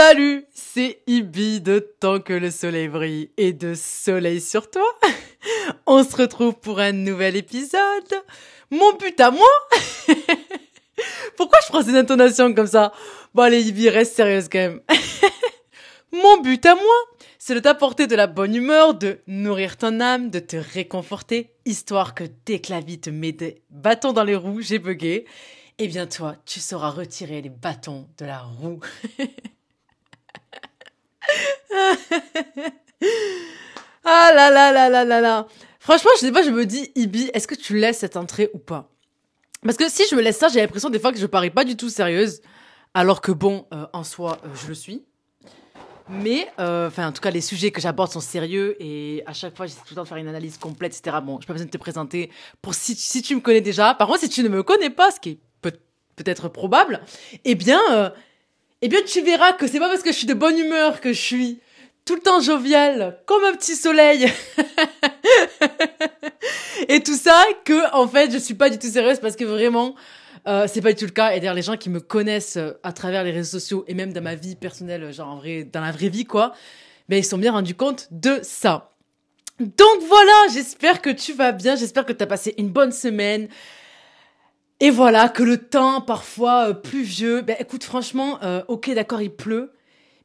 Salut, c'est Ibi de Tant que le soleil brille et de soleil sur toi. On se retrouve pour un nouvel épisode. Mon but à moi? Pourquoi je prends ces intonations comme ça? Bon allez Ibi, reste sérieuse quand même. Mon but à moi, c'est de t'apporter de la bonne humeur, de nourrir ton âme, de te réconforter, histoire que la vie te met des bâtons dans les roues, j'ai bugué, eh bien toi, tu sauras retirer les bâtons de la roue. Ah là là là là là là. Franchement, je sais pas, je me dis, Ibi, est-ce que tu laisses cette entrée ou pas? Parce que si je me laisse ça, j'ai l'impression des fois que je parie pas du tout sérieuse, alors que bon, euh, en soi, euh, je le suis. Mais, euh, enfin, en tout cas, les sujets que j'aborde sont sérieux et à chaque fois, j'essaie tout le temps de faire une analyse complète, etc. Bon, je pas besoin de te présenter pour si, tu me connais déjà. Par contre, si tu ne me connais pas, ce qui est peut- peut-être probable, eh bien, eh bien, tu verras que c'est pas parce que je suis de bonne humeur que je suis tout le temps jovial, comme un petit soleil. et tout ça, que, en fait, je suis pas du tout sérieuse parce que vraiment, euh, c'est pas du tout le cas. Et d'ailleurs, les gens qui me connaissent euh, à travers les réseaux sociaux et même dans ma vie personnelle, genre en vrai, dans la vraie vie, quoi, ben, ils sont bien rendus compte de ça. Donc voilà, j'espère que tu vas bien, j'espère que tu as passé une bonne semaine. Et voilà, que le temps parfois euh, pluvieux, ben écoute franchement, euh, ok d'accord il pleut,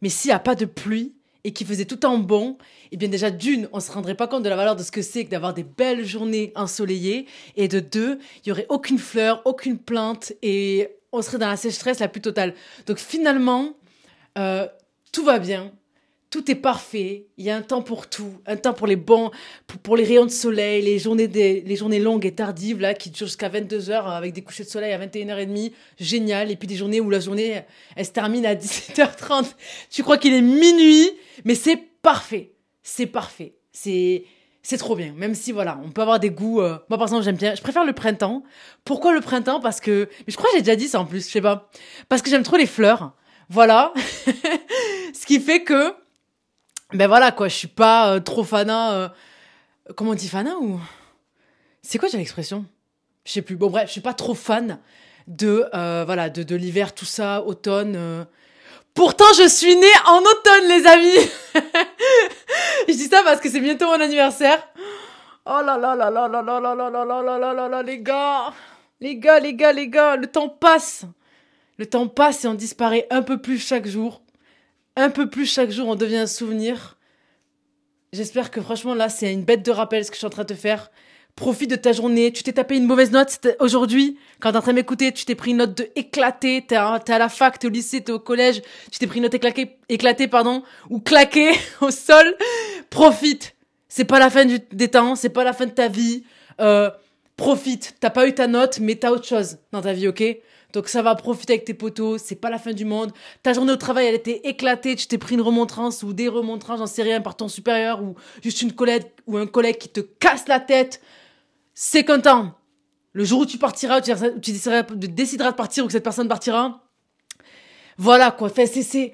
mais s'il n'y a pas de pluie et qu'il faisait tout en bon, eh bien déjà d'une, on se rendrait pas compte de la valeur de ce que c'est que d'avoir des belles journées ensoleillées, et de deux, il y aurait aucune fleur, aucune plante, et on serait dans la sécheresse la plus totale. Donc finalement, euh, tout va bien, tout est parfait, il y a un temps pour tout, un temps pour les bons, pour, les rayons de soleil, les journées, des, les journées longues et tardives, là, qui durent jusqu'à 22h avec des couchers de soleil à 21h30, génial, et puis des journées où la journée, elle se termine à 17h30, tu crois qu'il est minuit, mais c'est parfait, c'est parfait, c'est... C'est trop bien, même si voilà, on peut avoir des goûts. euh, Moi, par exemple, j'aime bien. Je préfère le printemps. Pourquoi le printemps? Parce que, mais je crois que j'ai déjà dit ça en plus. Je sais pas. Parce que j'aime trop les fleurs. Voilà. Ce qui fait que ben voilà quoi, je suis pas euh, trop fana. euh, comment on dit fana ou c'est quoi déjà l'expression Je sais plus. Bon bref, je suis pas trop fan de euh, voilà de, de l'hiver tout ça, automne. euh. Pourtant je suis née en automne les amis. je dis ça parce que c'est bientôt mon anniversaire. Oh là là là là là là là là là là là là là là les gars, les gars les gars les gars, le temps passe, le temps passe et on disparaît un peu plus chaque jour un peu plus chaque jour, on devient un souvenir. J'espère que franchement, là, c'est une bête de rappel ce que je suis en train de te faire. Profite de ta journée. Tu t'es tapé une mauvaise note aujourd'hui. Quand t'es en train de m'écouter, tu t'es pris une note de éclaté. T'es à, la fac, t'es au lycée, t'es au collège. Tu t'es pris une note éclatée, éclatée, pardon, ou claquée au sol. Profite. C'est pas la fin du, des temps. C'est pas la fin de ta vie. Euh, profite. T'as pas eu ta note, mais t'as autre chose dans ta vie, ok? Donc ça va profiter avec tes potos, c'est pas la fin du monde. Ta journée au travail, elle était éclatée, tu t'es pris une remontrance ou des remontrances, j'en sais rien, par ton supérieur ou juste une collègue ou un collègue qui te casse la tête. C'est content. Le jour où tu partiras, tu, décideras, de partir ou que cette personne partira, voilà quoi. Enfin, c'est,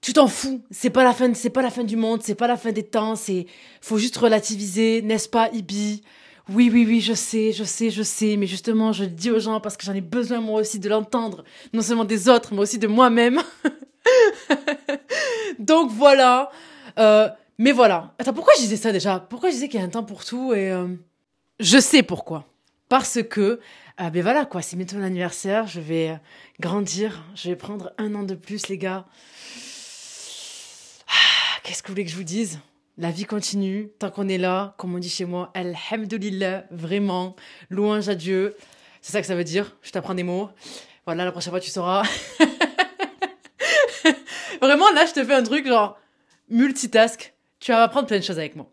tu t'en fous. C'est pas la fin, c'est pas la fin du monde, c'est pas la fin des temps. C'est, faut juste relativiser, n'est-ce pas, Ibi? Oui, oui, oui, je sais, je sais, je sais, mais justement, je le dis aux gens parce que j'en ai besoin moi aussi de l'entendre, non seulement des autres, mais aussi de moi-même. Donc voilà. Euh, mais voilà. Attends, pourquoi je disais ça déjà? Pourquoi je disais qu'il y a un temps pour tout et euh, je sais pourquoi. Parce que euh, ben voilà quoi, c'est bientôt mon anniversaire, je vais euh, grandir, je vais prendre un an de plus les gars. Ah, Qu'est-ce que vous voulez que je vous dise? La vie continue, tant qu'on est là, comme on dit chez moi, Alhamdulillah, vraiment, louange à Dieu. C'est ça que ça veut dire, je t'apprends des mots. Voilà, la prochaine fois tu sauras. vraiment, là, je te fais un truc genre multitask. Tu vas apprendre plein de choses avec moi.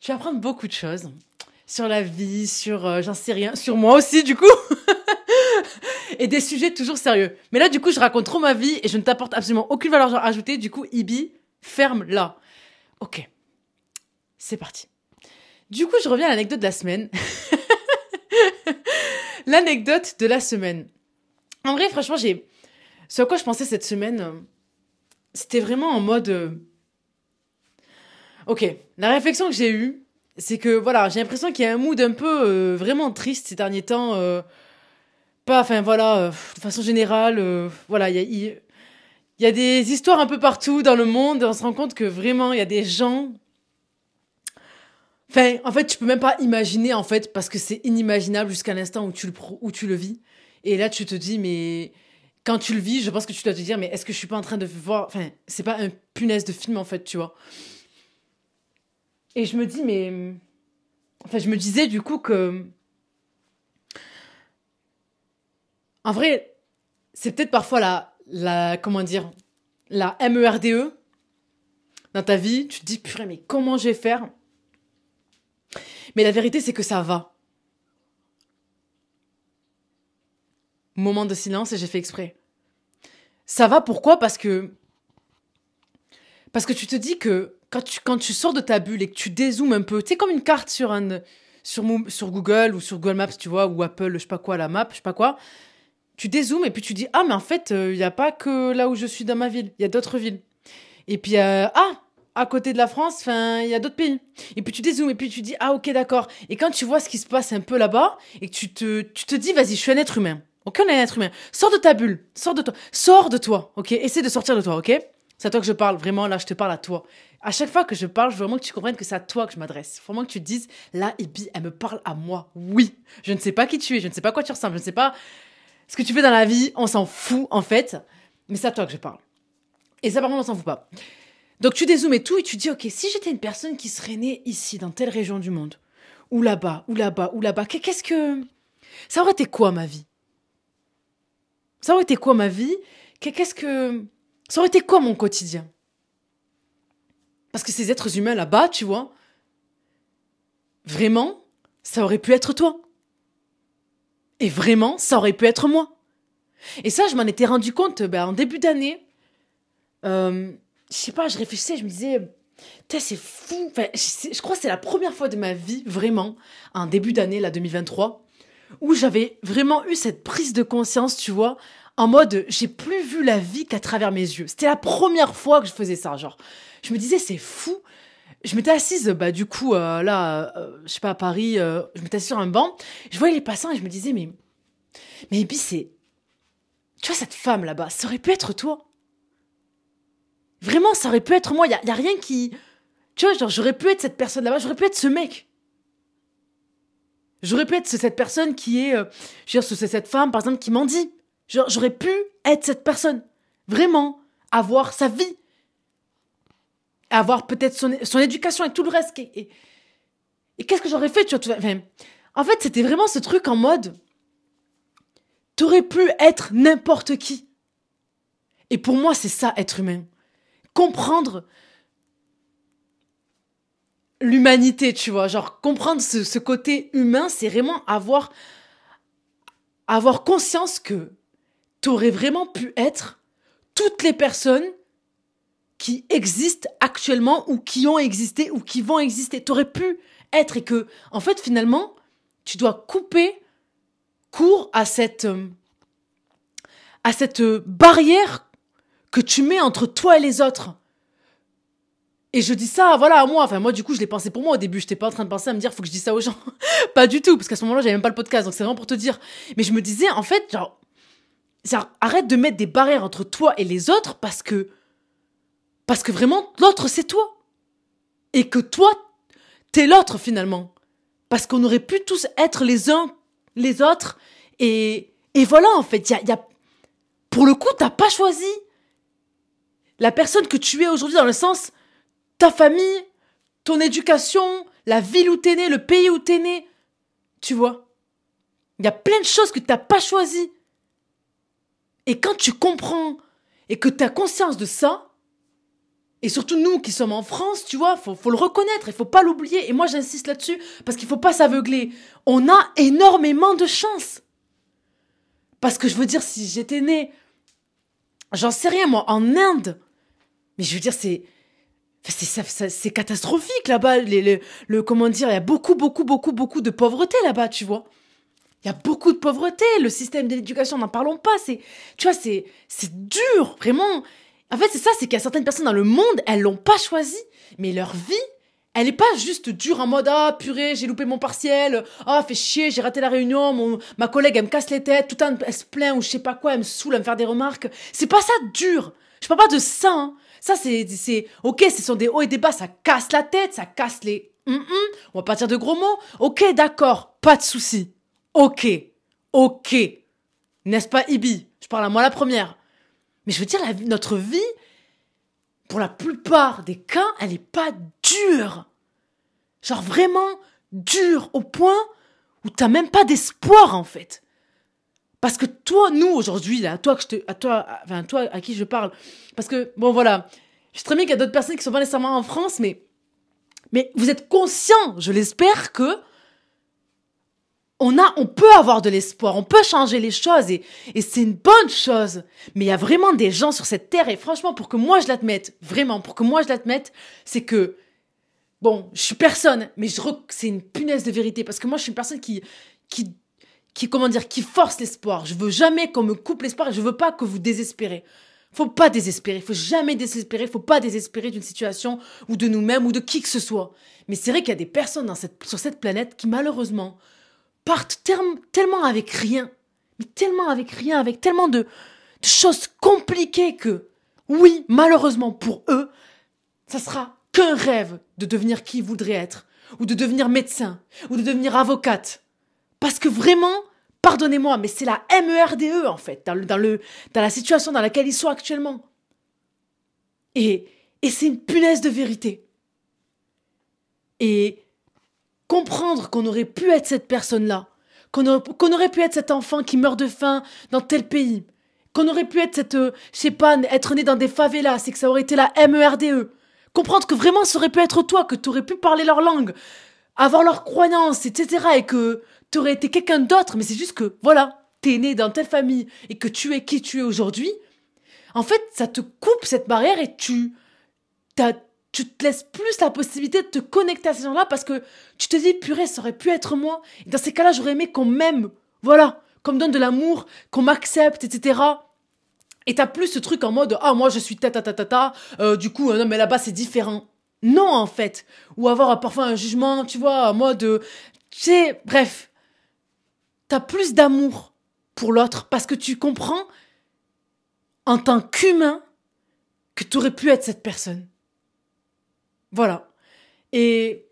Tu vas apprendre beaucoup de choses sur la vie, sur, euh, j'en sais rien, sur moi aussi, du coup. et des sujets toujours sérieux. Mais là, du coup, je raconte trop ma vie et je ne t'apporte absolument aucune valeur ajoutée. Du coup, Ibi, ferme là. Ok. C'est parti. Du coup, je reviens à l'anecdote de la semaine. L'anecdote de la semaine. En vrai, franchement, j'ai. Ce à quoi je pensais cette semaine, c'était vraiment en mode. euh, Ok, la réflexion que j'ai eue, c'est que voilà, j'ai l'impression qu'il y a un mood un peu euh, vraiment triste ces derniers temps. euh, Pas, enfin voilà, de façon générale, voilà, il y a, y a des histoires un peu partout dans le monde. On se rend compte que vraiment, il y a des gens. En fait, tu peux même pas imaginer, en fait, parce que c'est inimaginable jusqu'à l'instant où tu le où tu le vis. Et là, tu te dis, mais quand tu le vis, je pense que tu dois te dire, mais est-ce que je suis pas en train de voir. Enfin, c'est pas un punaise de film, en fait, tu vois. Et je me dis, mais. Enfin, je me disais du coup que. En vrai, c'est peut-être parfois la, la. Comment dire La MERDE e dans ta vie. Tu te dis, purée, mais comment je vais faire? Mais la vérité, c'est que ça va. Moment de silence et j'ai fait exprès. Ça va pourquoi? Parce que. Parce que tu te dis que quand tu, quand tu sors de ta bulle et que tu dézoomes un peu, tu sais, comme une carte sur, un, sur, Google ou sur Google Maps, tu vois, ou Apple, je sais pas quoi, la map, je sais pas quoi, tu dézoomes et puis tu dis, ah, mais en fait, il euh, n'y a pas que là où je suis dans ma ville, il y a d'autres villes. Et puis, euh, ah, à côté de la France, il y a d'autres pays. Et puis tu dézoomes et puis tu dis, ah, ok, d'accord. Et quand tu vois ce qui se passe un peu là-bas et que tu te, tu te dis, vas-y, je suis un être humain. Ok, on est un être humain. Sors de ta bulle. Sors de toi. Sors de toi. Ok, essaie de sortir de toi. Ok? C'est à toi que je parle. Vraiment, là, je te parle à toi à chaque fois que je parle, je veux vraiment que tu comprennes que c'est à toi que je m'adresse. Il faut vraiment que tu te dises, là, Ibi, elle me parle à moi. Oui, je ne sais pas qui tu es, je ne sais pas quoi tu ressembles, je ne sais pas ce que tu fais dans la vie, on s'en fout en fait, mais c'est à toi que je parle. Et ça, par contre, on s'en fout pas. Donc tu dézoomes et tout, et tu dis, ok, si j'étais une personne qui serait née ici, dans telle région du monde, ou là-bas, ou là-bas, ou là-bas, qu'est-ce que... Ça aurait été quoi ma vie? Ça aurait été quoi ma vie? Qu'est-ce que... Ça aurait été quoi mon quotidien? Parce que ces êtres humains là-bas, tu vois, vraiment, ça aurait pu être toi. Et vraiment, ça aurait pu être moi. Et ça, je m'en étais rendu compte ben, en début d'année. Euh, je sais pas, je réfléchissais, je me disais, c'est fou. Enfin, je, crois que c'est la première fois de ma vie, vraiment, en début d'année, la 2023, où j'avais vraiment eu cette prise de conscience, tu vois, en mode, j'ai plus vu la vie qu'à travers mes yeux. C'était la première fois que je faisais ça, genre je me disais, c'est fou. Je m'étais assise, bah, du coup, euh, là, euh, je sais pas, à Paris, euh, je m'étais assise sur un banc. Je voyais les passants et je me disais, mais, mais puis c'est, tu vois, cette femme là-bas, ça aurait pu être toi. Vraiment, ça aurait pu être moi. Il y a, rien qui, tu vois, genre, j'aurais pu être cette personne là-bas, j'aurais pu être ce mec. J'aurais pu être cette personne qui est, je veux dire, c'est cette femme, par exemple, qui m'en dit. J'aurais pu être cette personne. Vraiment. Avoir sa vie avoir peut-être son, éducation et tout le reste. Et, qu'est-ce que j'aurais fait tu vois, En fait, c'était vraiment ce truc en mode, t'aurais pu être n'importe qui. Et pour moi, c'est ça, être humain. Comprendre l'humanité, tu vois. Genre, comprendre ce, côté humain, c'est vraiment avoir, avoir conscience que t'aurais vraiment pu être toutes les personnes qui existent actuellement ou qui ont existé ou qui vont exister. T'aurais pu être et que, en fait, finalement, tu dois couper court à cette, euh, à cette barrière que tu mets entre toi et les autres. Et je dis ça, voilà, à moi. Enfin, moi, du coup, je l'ai pensé pour moi au début. Je n'étais pas en train de penser à me dire, faut que je dise ça aux gens. pas du tout, parce qu'à ce moment-là, j'avais même pas le podcast. Donc, c'est vraiment pour te dire. Mais je me disais, en fait, genre, arrête de mettre des barrières entre toi et les autres parce que parce que vraiment, l'autre, c'est toi. Et que toi, t'es l'autre finalement. Parce qu'on aurait pu tous être les uns les autres. Et, et voilà, en fait, y y a, pour le coup, t'as pas choisi la personne que tu es aujourd'hui dans le sens ta famille, ton éducation, la ville où t'es né, le pays où t'es né. Tu vois? Il y a plein de choses que t'as pas choisi. Et quand tu comprends et que tu as conscience de ça, et surtout nous qui sommes en France, tu vois, faut, faut le reconnaître, il faut pas l'oublier. Et moi j'insiste là-dessus parce qu'il faut pas s'aveugler. On a énormément de chance. Parce que je veux dire, si j'étais né, j'en sais rien moi, en Inde, mais je veux dire c'est c'est catastrophique là-bas. Le, comment dire, il y a beaucoup beaucoup beaucoup beaucoup de pauvreté là-bas, tu vois. Il y a beaucoup de pauvreté. Le système de l'éducation, n'en parlons pas. C'est, tu vois, c'est c'est dur, vraiment. En fait, c'est ça, c'est qu'il y a certaines personnes dans le monde, elles l'ont pas choisi, mais leur vie, elle est pas juste dure en mode ah purée j'ai loupé mon partiel ah fait chier j'ai raté la réunion mon ma collègue elle me casse les têtes tout le temps elle se plaint ou je sais pas quoi elle me saoule à me faire des remarques c'est pas ça dur Je parle pas de ça. hein. Ça, c'est, ok, ce sont des hauts et des bas, ça casse la tête, ça casse les, hum, hum. on va pas dire de gros mots. Ok, d'accord, pas de souci. Ok, ok. N'est-ce pas, Ibi? Je parle à moi la première. Mais je veux dire, notre vie, pour la plupart des cas, elle est pas dure. Genre vraiment dure au point où t'as même pas d'espoir, en fait. Parce que toi, nous, aujourd'hui, là, toi, que je te, à toi, à- enfin, toi, à qui je parle, parce que, bon, voilà, je sais très bien qu'il y a d'autres personnes qui sont pas nécessairement en France, mais, mais vous êtes conscients, je l'espère, que on a, on peut avoir de l'espoir, on peut changer les choses et, et c'est une bonne chose. Mais il y a vraiment des gens sur cette terre et franchement, pour que moi je l'admette, vraiment, pour que moi je l'admette, c'est que, bon, je suis personne, mais je c'est une punaise de vérité parce que moi je suis une personne qui, qui, qui, comment dire, qui force l'espoir. Je veux jamais qu'on me coupe l'espoir je veux pas que vous désespérez. Faut pas désespérer, faut jamais désespérer, faut pas désespérer d'une situation ou de nous-mêmes ou de qui que ce soit. Mais c'est vrai qu'il y a des personnes sur cette planète qui malheureusement partent tellement avec rien, mais tellement avec rien, avec tellement de, de choses compliquées que, oui, malheureusement pour eux, ça sera qu'un rêve de devenir qui ils voudraient être, ou de devenir médecin, ou de devenir avocate. Parce que vraiment, pardonnez-moi, mais c'est la MERDE E, en fait, dans, le, dans, la situation dans laquelle ils sont actuellement. Et, et c'est une punaise de vérité. Et comprendre qu'on aurait pu être cette personne-là, qu'on aurait, qu'on aurait pu être cet enfant qui meurt de faim dans tel pays, qu'on aurait pu être cette, euh, je sais pas, être né dans des favelas, c'est que ça aurait été la MERDE. E. Comprendre que vraiment ça aurait pu être toi, que tu aurais pu parler leur langue, avoir leurs croyances, etc. et que tu aurais été quelqu'un d'autre, mais c'est juste que, voilà, t'es né dans telle famille et que tu es qui tu es aujourd'hui. En fait, ça te coupe cette barrière et tu, tu te laisses plus la possibilité de te connecter à ces gens-là parce que tu te dis, purée, ça aurait pu être moi. Et dans ces cas-là, j'aurais aimé qu'on m'aime. Voilà. Qu'on me donne de l'amour, qu'on m'accepte, etc. Et t'as plus ce truc en mode, ah, moi, je suis ta ta ta ta ta, euh, du coup, euh, non, mais là-bas, c'est différent. Non, en fait. Ou avoir parfois un jugement, tu vois, en mode, euh, tu sais, bref. T'as plus d'amour pour l'autre parce que tu comprends, en tant qu'humain, que t'aurais pu être cette personne. Voilà. Et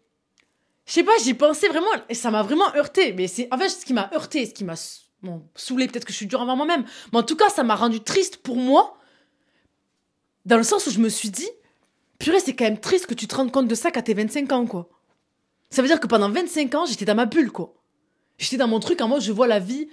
je sais pas, j'y pensais vraiment et ça m'a vraiment heurté. Mais c'est en fait ce qui m'a heurté, ce qui m'a bon, saoulé, peut-être que je suis dur envers moi-même, mais en tout cas ça m'a rendu triste pour moi, dans le sens où je me suis dit, purée, c'est quand même triste que tu te rendes compte de ça quand t'es 25 ans, quoi. Ça veut dire que pendant 25 ans, j'étais dans ma bulle, quoi. J'étais dans mon truc en mode je vois la vie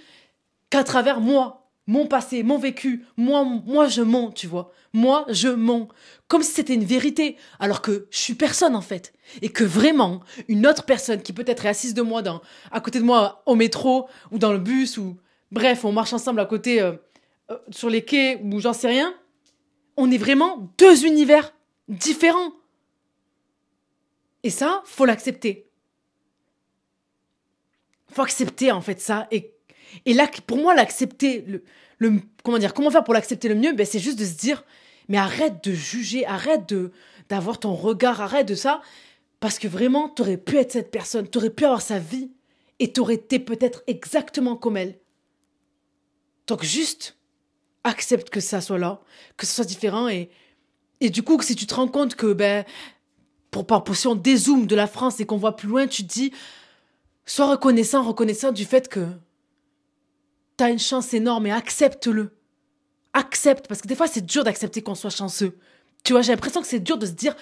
qu'à travers moi, mon passé, mon vécu, moi, moi je mens, tu vois. Moi je mens. Comme si c'était une vérité, alors que je suis personne en fait. Et que vraiment, une autre personne qui peut-être est assise de moi dans, à côté de moi au métro, ou dans le bus, ou bref, on marche ensemble à côté euh, euh, sur les quais, ou j'en sais rien, on est vraiment deux univers différents. Et ça, faut l'accepter. Faut accepter en fait ça. Et, et là, pour moi, l'accepter, le, comment dire, comment faire pour l'accepter le mieux? Ben, C'est juste de se dire, mais arrête de juger, arrête de d'avoir ton regard, arrête de ça, parce que vraiment, t'aurais pu être cette personne, t'aurais pu avoir sa vie, et t'aurais été peut-être exactement comme elle. Donc juste, accepte que ça soit là, que ce soit différent, et, et du coup, si tu te rends compte que, ben, pour si on dézoome de la France et qu'on voit plus loin, tu te dis, sois reconnaissant, reconnaissant du fait que t'as une chance énorme et accepte-le. Accepte, parce que des fois c'est dur d'accepter qu'on soit chanceux. Tu vois, j'ai l'impression que c'est dur de se dire,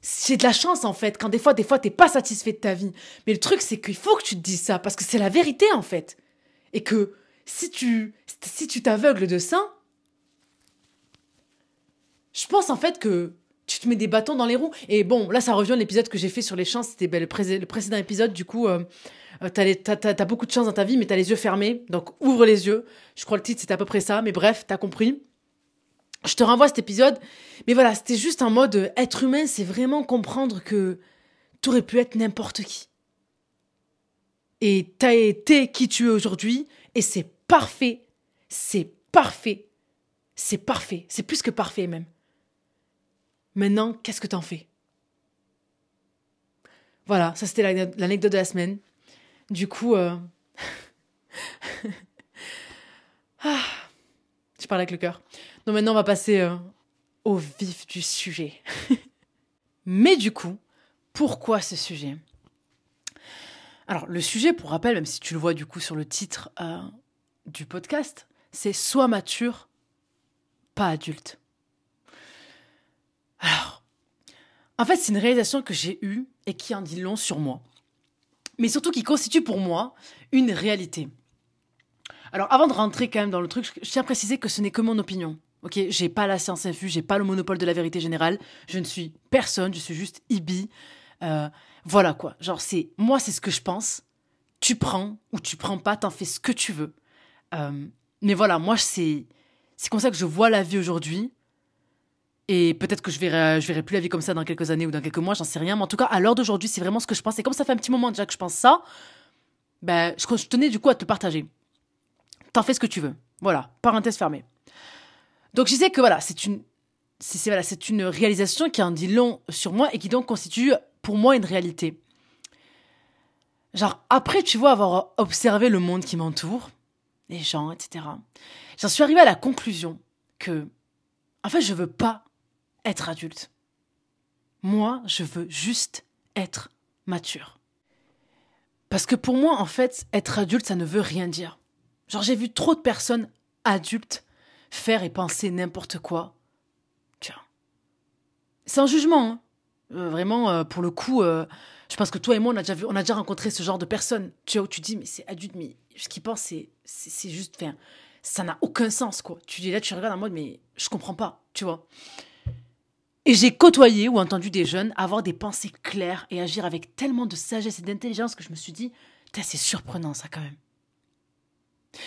c'est de la chance en fait, quand des fois, des fois t'es pas satisfait de ta vie. Mais le truc c'est qu'il faut que tu te dises ça, parce que c'est la vérité en fait. Et que si tu si tu t'aveugles de ça, je pense en fait que tu te mets des bâtons dans les roues. Et bon, là, ça revient à l'épisode que j'ai fait sur les chances. C'était ben, le, le précédent épisode. Du coup, euh, euh, t'as, t'as beaucoup de chance dans ta vie, mais t'as les yeux fermés. Donc, ouvre les yeux. Je crois le titre, c'était à peu près ça. Mais bref, t'as compris. Je te renvoie à cet épisode. Mais voilà, c'était juste en mode euh, être humain, c'est vraiment comprendre que t'aurais pu être n'importe qui. Et t'as été qui tu es aujourd'hui. Et c'est parfait. C'est parfait. C'est parfait. C'est plus que parfait, même. Maintenant, qu'est-ce que t'en fais? Voilà, ça c'était l'ane- l'anecdote de la semaine. Du coup, euh... ah, je parle avec le cœur. Donc maintenant, on va passer euh, au vif du sujet. Mais du coup, pourquoi ce sujet? Alors, le sujet, pour rappel, même si tu le vois du coup sur le titre euh, du podcast, c'est Sois mature, pas adulte. Alors, en fait, c'est une réalisation que j'ai eue et qui en dit long sur moi. Mais surtout qui constitue pour moi une réalité. Alors, avant de rentrer quand même dans le truc, je tiens à préciser que ce n'est que mon opinion. Ok, j'ai pas la science infuse, j'ai pas le monopole de la vérité générale. Je ne suis personne, je suis juste Ibi. Euh, voilà quoi. Genre, c'est moi, c'est ce que je pense. Tu prends ou tu prends pas, t'en fais ce que tu veux. Euh, mais voilà, moi, c'est c'est comme ça que je vois la vie aujourd'hui. Et peut-être que je verrai, verrai plus la vie comme ça dans quelques années ou dans quelques mois, j'en sais rien. Mais en tout cas, à l'heure d'aujourd'hui, c'est vraiment ce que je pense. Et comme ça fait un petit moment déjà que je pense ça, ben, je tenais du coup à te partager. T'en fais ce que tu veux. Voilà, parenthèse fermée. Donc je disais que voilà, c'est une, c'est voilà, c'est une réalisation qui en dit long sur moi et qui donc constitue pour moi une réalité. Genre après, tu vois, avoir observé le monde qui m'entoure, les gens, etc. J'en suis arrivée à la conclusion que, en fait, je veux pas être adulte. Moi, je veux juste être mature. Parce que pour moi, en fait, être adulte, ça ne veut rien dire. Genre, j'ai vu trop de personnes adultes faire et penser n'importe quoi. Tiens. C'est un jugement. Hein. Euh, vraiment, euh, pour le coup, euh, je pense que toi et moi, on a déjà, rencontré ce genre de personnes. Tu vois, où tu dis, mais c'est adulte, mais ce qu'ils pensent, c'est, c'est, juste. Ça n'a aucun sens, quoi. Tu dis là, tu regardes en mode, mais je comprends pas, tu vois. Et j'ai côtoyé ou entendu des jeunes avoir des pensées claires et agir avec tellement de sagesse et d'intelligence que je me suis dit, c'est surprenant ça quand même.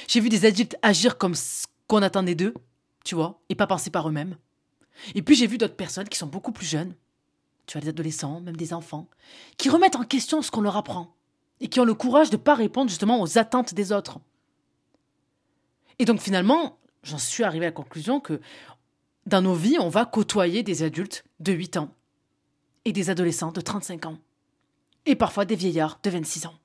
J'ai vu des adultes agir comme ce qu'on attendait d'eux, tu vois, et pas penser par eux-mêmes. Et puis j'ai vu d'autres personnes qui sont beaucoup plus jeunes, tu vois, des adolescents, même des enfants, qui remettent en question ce qu'on leur apprend et qui ont le courage de ne pas répondre justement aux attentes des autres. Et donc finalement, j'en suis arrivé à la conclusion que dans nos vies, on va côtoyer des adultes de 8 ans et des adolescents de 35 ans et parfois des vieillards de 26 ans.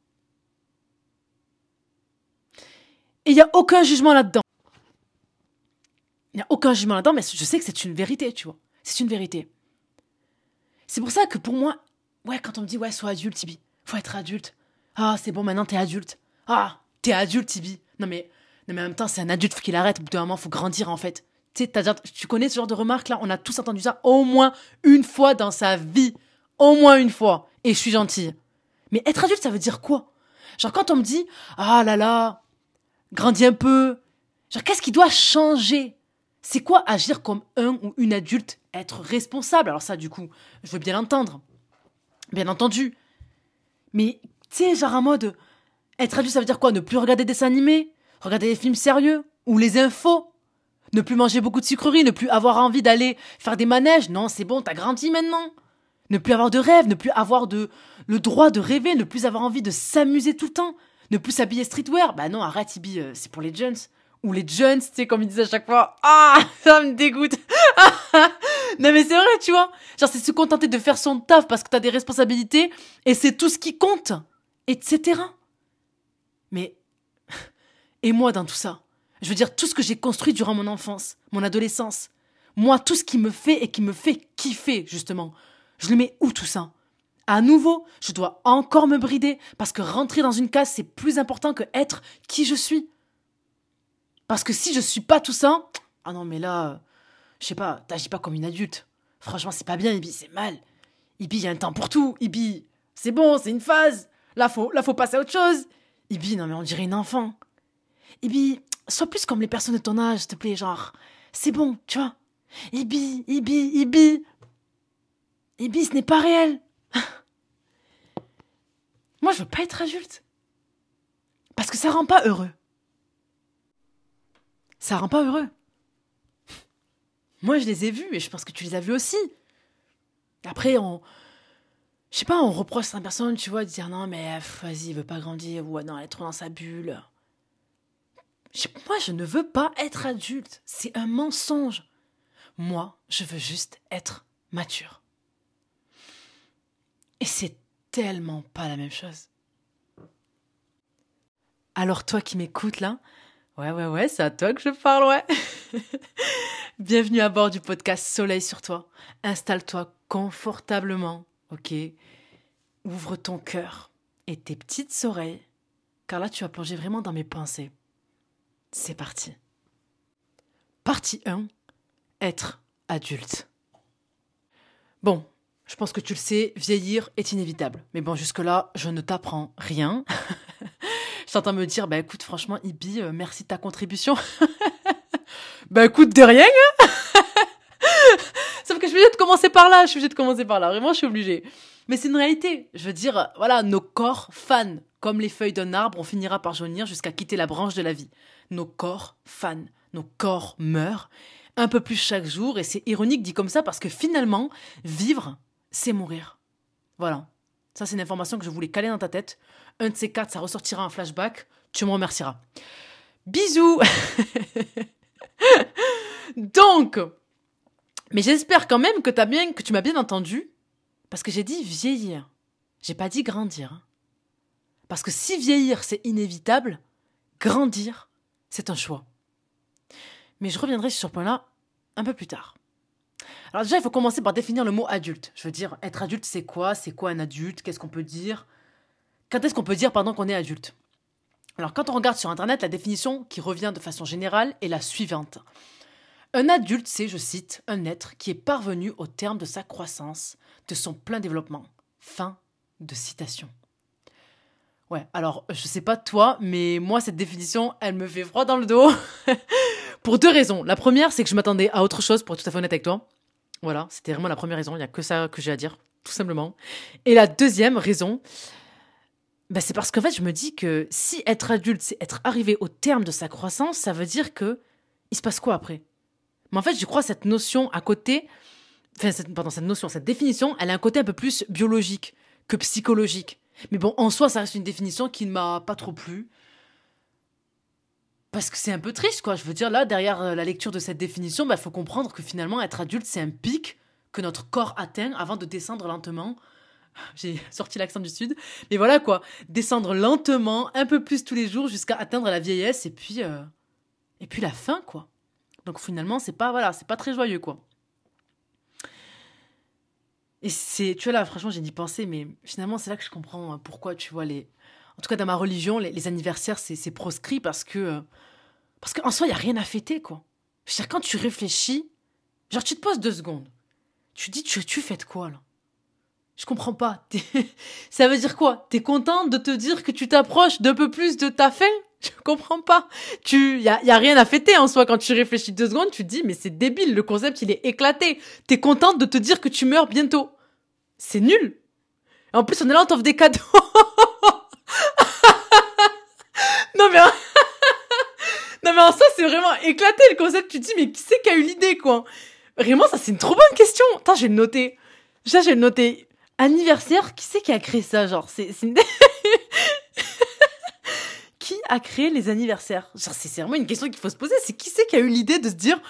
Et il n'y a aucun jugement là-dedans. Il n'y a aucun jugement là-dedans, mais je sais que c'est une vérité, tu vois. C'est une vérité. C'est pour ça que pour moi, ouais, quand on me dit, ouais, sois adulte, Tibi, faut être adulte. Ah, c'est bon, maintenant t'es adulte. Ah, t'es adulte, Tibi. Non mais, non en même temps, c'est un adulte, faut qu'il arrête. Au bout d'un moment, faut grandir en fait. Tu sais, tu connais ce genre de remarques là? On a tous entendu ça au moins une fois dans sa vie. Au moins une fois. Et je suis gentille. Mais être adulte, ça veut dire quoi? Genre quand on me dit, ah là là, grandis un peu. Genre qu'est-ce qui doit changer? C'est quoi agir comme un ou une adulte, être responsable Alors ça, du coup, je veux bien l'entendre. Bien entendu. Mais, tu sais, genre en mode, être adulte, ça veut dire quoi? Ne plus regarder des dessins animés? Regarder des films sérieux? Ou les infos? Ne plus manger beaucoup de sucreries Ne plus avoir envie d'aller faire des manèges. Non, c'est bon, t'as grandi maintenant. Ne plus avoir de rêves Ne plus avoir le droit de rêver Ne plus avoir envie de s'amuser tout le temps. Ne plus s'habiller streetwear. Bah non, arrête, Ibi, euh, c'est pour les jeunes. Ou les jeunes, tu sais, comme ils disent à chaque fois, ah, ça me dégoûte. non mais c'est vrai, tu vois. Genre c'est se contenter de faire son taf parce que t'as des responsabilités et c'est tout ce qui compte, etc. Mais et moi dans tout ça, je veux dire tout ce que j'ai construit durant mon enfance, mon adolescence, moi tout ce qui me fait et qui me fait kiffer justement, je le mets où tout ça? À nouveau, je dois encore me brider parce que rentrer dans une case, c'est plus important que être qui je suis. Parce que si je suis pas tout ça, ah non, mais là, je sais pas, t'agis pas comme une adulte. Franchement, c'est pas bien, Ibi, c'est mal. Ibi, il y a un temps pour tout. Ibi, c'est bon, c'est une phase. Là, faut, là, faut passer à autre chose. Ibi, non, mais on dirait une enfant. Ibi, sois plus comme les personnes de ton âge, s'il te plaît, genre, c'est bon, tu vois. Ibi, Ibi, Ibi. Ibi, ce n'est pas réel. Moi, je veux pas être adulte. Parce que ça rend pas heureux ça rend pas heureux. Moi, je les ai vus et je pense que tu les as vus aussi. Après, on. Je sais pas, on reproche à une personne, tu vois, de dire non, mais vas-y, il veut pas grandir, ou non, elle est trop dans sa bulle. Moi, je ne veux pas être adulte. C'est un mensonge. Moi, je veux juste être mature. Et c'est tellement pas la même chose. Alors toi qui m'écoutes là, Ouais, ouais, ouais, c'est à toi que je parle, ouais. Bienvenue à bord du podcast Soleil sur toi. Installe-toi confortablement, ok? Ouvre ton cœur et tes petites oreilles, car là tu vas plonger vraiment dans mes pensées. C'est parti. Partie 1. Être adulte. Bon, je pense que tu le sais, vieillir est inévitable. Mais bon, jusque-là, je ne t'apprends rien. je t'entends me dire, bah écoute, franchement, Ibi, euh, merci de ta contribution. bah écoute, de rien. Hein. Sauf que je suis obligée de commencer par là, je suis obligée de commencer par là. Vraiment, je suis obligée. Mais c'est une réalité. Je veux dire, voilà, nos corps fanent. Comme les feuilles d'un arbre, on finira par jaunir jusqu'à quitter la branche de la vie. Nos corps fanent. Nos corps meurent. Un peu plus chaque jour. Et c'est ironique dit comme ça parce que finalement, vivre, c'est mourir. Voilà. Ça, c'est une information que je voulais caler dans ta tête. Un de ces quatre, ça ressortira en flashback. Tu me remercieras. Bisous Donc, mais j'espère quand même que, que tu m'as bien entendu, parce que j'ai dit vieillir. J'ai pas dit grandir. Hein. Parce que si vieillir c'est inévitable, grandir c'est un choix. Mais je reviendrai sur ce point-là un peu plus tard. Alors déjà, il faut commencer par définir le mot adulte. Je veux dire, être adulte, c'est quoi? C'est quoi un adulte? Qu'est-ce qu'on peut dire? Quand est-ce qu'on peut dire, pendant qu'on est adulte? Alors quand on regarde sur Internet, la définition qui revient de façon générale est la suivante. Un adulte, c'est, je cite, un être qui est parvenu au terme de sa croissance, de son plein développement. Fin de citation. Ouais, alors je sais pas toi, mais moi cette définition, elle me fait froid dans le dos. pour deux raisons. La première, c'est que je m'attendais à autre chose, pour être tout à fait honnête avec toi. Voilà, c'était vraiment la première raison. Il n'y a que ça que j'ai à dire, tout simplement. Et la deuxième raison, bah, c'est parce qu'en fait, je me dis que si être adulte, c'est être arrivé au terme de sa croissance, ça veut dire que il se passe quoi après? Mais en fait, je crois cette notion à côté, enfin, pardon, cette notion, cette définition, elle a un côté un peu plus biologique que psychologique. Mais bon, en soi, ça reste une définition qui ne m'a pas trop plu parce que c'est un peu triste, quoi. Je veux dire, là, derrière euh, la lecture de cette définition, il bah, faut comprendre que finalement, être adulte, c'est un pic que notre corps atteint avant de descendre lentement. J'ai sorti l'accent du sud. Mais voilà, quoi. Descendre lentement, un peu plus tous les jours, jusqu'à atteindre la vieillesse, et puis, euh, et puis la fin, quoi. Donc finalement, c'est pas, voilà, c'est pas très joyeux, quoi. Et c'est, tu vois là, franchement, j'ai dit penser, mais finalement, c'est là que je comprends hein, pourquoi, tu vois, les, en tout cas dans ma religion, les, anniversaires, c'est proscrit parce que. Euh, parce qu'en soi, il n'y a rien à fêter, quoi. Je veux dire, quand tu réfléchis, genre, tu te poses deux secondes. Tu dis, tu, tu de quoi, là? Je comprends pas. Ça veut dire quoi? T'es contente de te dire que tu t'approches d'un peu plus de ta fin Je comprends pas. Tu, y a, y a rien à fêter en soi quand tu réfléchis deux secondes. Tu te dis, mais c'est débile. Le concept, il est éclaté. T'es contente de te dire que tu meurs bientôt. C'est nul. en plus, on est là, on t'offre des cadeaux. non mais non mais en ça c'est vraiment éclaté le concept. Tu te dis mais qui c'est qui a eu l'idée quoi? Vraiment ça c'est une trop bonne question. Attends je vais le noter. Déjà je vais le noter. Anniversaire, qui c'est qui a créé ça genre? C'est une... a créé les anniversaires c'est vraiment une question qu'il faut se poser. C'est qui c'est qui a eu l'idée de se dire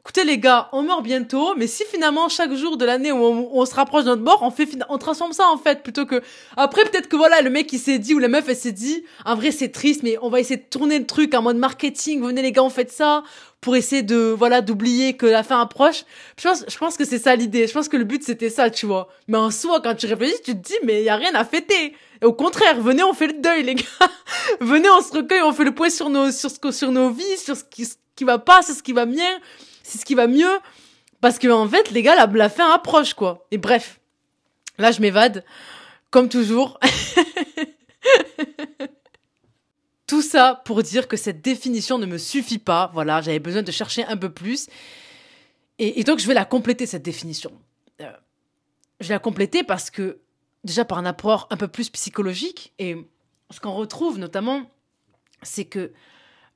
écoutez les gars, on meurt bientôt, mais si finalement chaque jour de l'année où on, se rapproche de notre mort, on fait on transforme ça en fait plutôt que après peut-être que voilà le mec il s'est dit ou la meuf elle s'est dit en vrai c'est triste mais on va essayer de tourner le truc en mode marketing, venez les gars on fait ça pour essayer de voilà d'oublier que la fin approche. Je pense je pense que c'est ça l'idée. Je pense que le but c'était ça, tu vois. Mais en soi quand tu réfléchis, tu te dis mais il y a rien à fêter. Et au contraire, venez on fait le deuil les gars. venez on se recueille, on fait le point sur nos sur ce sur nos vies, sur ce qui ce qui va pas, sur ce qui va bien c'est ce qui va mieux. Parce que, en fait, les gars, la, la fin approche, quoi. Et bref. Là, je m'évade. Comme toujours. Tout ça pour dire que cette définition ne me suffit pas. Voilà, j'avais besoin de chercher un peu plus. Et, donc, je vais la compléter, cette définition. Euh, je vais la compléter parce que, déjà par un apport un peu plus psychologique, et ce qu'on retrouve notamment, c'est que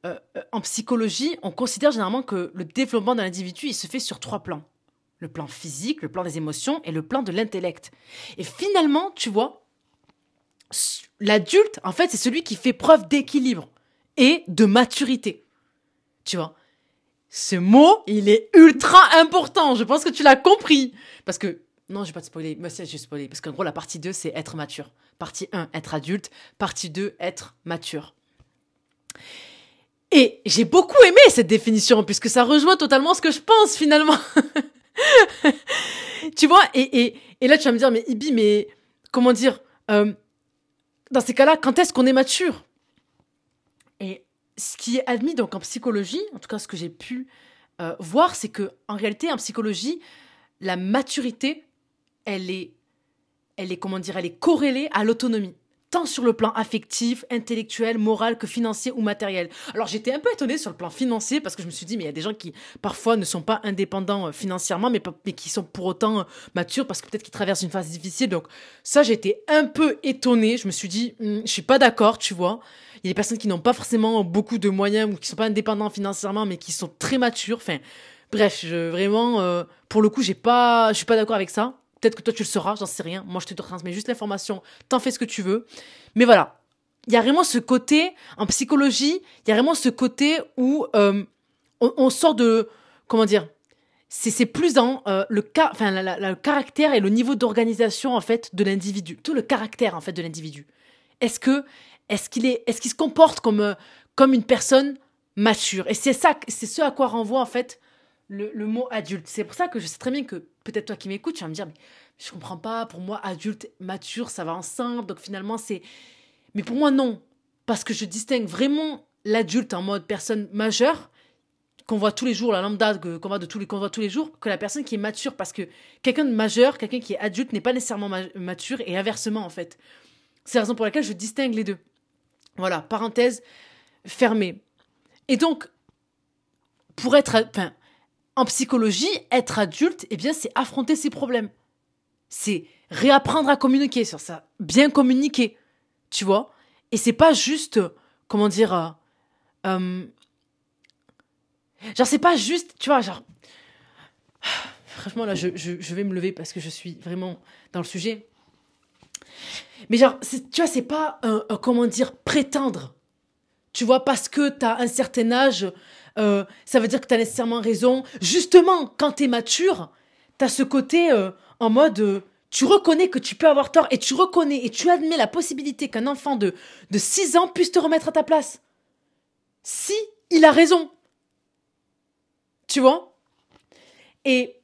euh, euh, en psychologie, on considère généralement que le développement d'un individu, se fait sur trois plans. Le plan physique, le plan des émotions et le plan de l'intellect. Et finalement, tu vois, l'adulte, en fait, c'est celui qui fait preuve d'équilibre et de maturité. Tu vois? Ce mot, il est ultra important. Je pense que tu l'as compris. Parce que, non, je vais pas te spoiler. Si, je vais spoiler. Parce qu'en gros, la partie 2, c'est être mature. Partie 1, être adulte. Partie 2, être mature. Et j'ai beaucoup aimé cette définition, puisque ça rejoint totalement ce que je pense finalement. tu vois, et, et, et, là tu vas me dire, mais Ibi, mais comment dire, euh, dans ces cas-là, quand est-ce qu'on est mature? Et ce qui est admis donc en psychologie, en tout cas ce que j'ai pu euh, voir, c'est que en réalité, en psychologie, la maturité, elle est, elle est comment dire, elle est corrélée à l'autonomie tant sur le plan affectif, intellectuel, moral que financier ou matériel. Alors j'étais un peu étonnée sur le plan financier parce que je me suis dit mais il y a des gens qui parfois ne sont pas indépendants euh, financièrement mais, qui sont pour autant euh, matures parce que peut-être qu'ils traversent une phase difficile. Donc ça j'étais un peu étonnée. Je me suis dit hmm, je suis pas d'accord, tu vois. Il y a des personnes qui n'ont pas forcément beaucoup de moyens ou qui sont pas indépendants financièrement mais qui sont très matures. Enfin bref, vraiment euh, pour le coup j'ai pas je suis pas d'accord avec ça. Peut-être que toi tu le sauras, j'en sais rien. Moi je te transmets juste l'information, t'en fais ce que tu veux. Mais voilà, il y a vraiment ce côté, en psychologie, il y a vraiment ce côté où euh, on, sort de, comment dire, c'est plus dans euh, le, enfin, le caractère et le niveau d'organisation en fait de l'individu, tout le caractère en fait de l'individu. Est-ce que, est-ce qu'il est, est-ce se comporte comme, euh, comme une personne mature? Et c'est ça, c'est ce à quoi renvoie en fait le, mot adulte. C'est pour ça que je sais très bien que peut-être toi qui m'écoutes, tu vas me dire, mais je comprends pas, pour moi, adulte, mature, ça va ensemble, donc finalement, c'est. Mais pour moi, non. Parce que je distingue vraiment l'adulte en mode personne majeure, qu'on voit tous les jours, la lambda qu'on voit, tous les, voit tous les jours, que la personne qui est mature, parce que quelqu'un de majeur, quelqu'un qui est adulte n'est pas nécessairement mature, et inversement, en fait. C'est la raison pour laquelle je distingue les deux. Voilà, parenthèse fermée. Et donc, pour être. Enfin, en psychologie, être adulte, eh bien, c'est affronter ses problèmes. C'est réapprendre à communiquer sur ça, bien communiquer, tu vois. Et c'est pas juste, comment dire, euh, euh, genre c'est pas juste, tu vois, genre. Franchement, là, je, vais me lever parce que je suis vraiment dans le sujet. Mais genre, tu vois, c'est pas un, comment dire, prétendre. Tu vois, parce que t'as un certain âge, euh, ça veut dire que tu as nécessairement raison. Justement, quand tu es mature, tu as ce côté euh, en mode euh, tu reconnais que tu peux avoir tort et tu reconnais et tu admets la possibilité qu'un enfant de, de 6 ans puisse te remettre à ta place. Si il a raison. Tu vois? Et,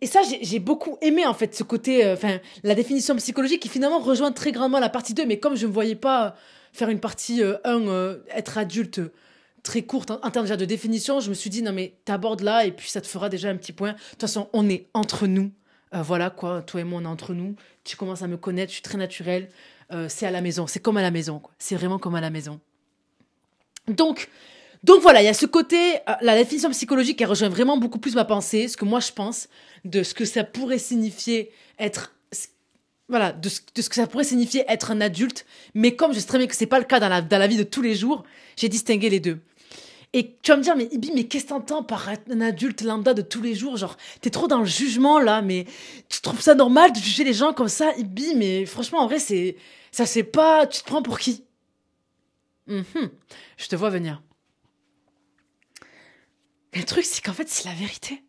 et ça, j'ai beaucoup aimé en fait ce côté, enfin, la définition psychologique qui finalement rejoint très grandement la partie 2, mais comme je ne voyais pas faire une partie 1, être adulte, très courte en, termes de définition, je me suis dit, non mais t'abordes là et puis ça te fera déjà un petit point. De toute façon, on est entre nous. Euh, voilà quoi, toi et moi, on est entre nous. Tu commences à me connaître, je suis très naturel. Euh, c'est à la maison, c'est comme à la maison. C'est vraiment comme à la maison. Donc, donc voilà, il y a ce côté, euh, la définition psychologique, elle rejoint vraiment beaucoup plus ma pensée, ce que moi je pense de ce que ça pourrait signifier être voilà, de ce, que ça pourrait signifier être un adulte, mais comme je sais très bien que c'est pas le cas dans la, dans la vie de tous les jours, j'ai distingué les deux. Et tu vas me dire, mais Ibi, mais qu'est-ce que t'entends par un adulte lambda de tous les jours? Genre, t'es trop dans le jugement là, mais tu trouves ça normal de juger les gens comme ça, Ibi? Mais franchement, en vrai, c'est. Ça, c'est pas. Tu te prends pour qui? Mhm. Je te vois venir. Mais le truc, c'est qu'en fait, c'est la vérité.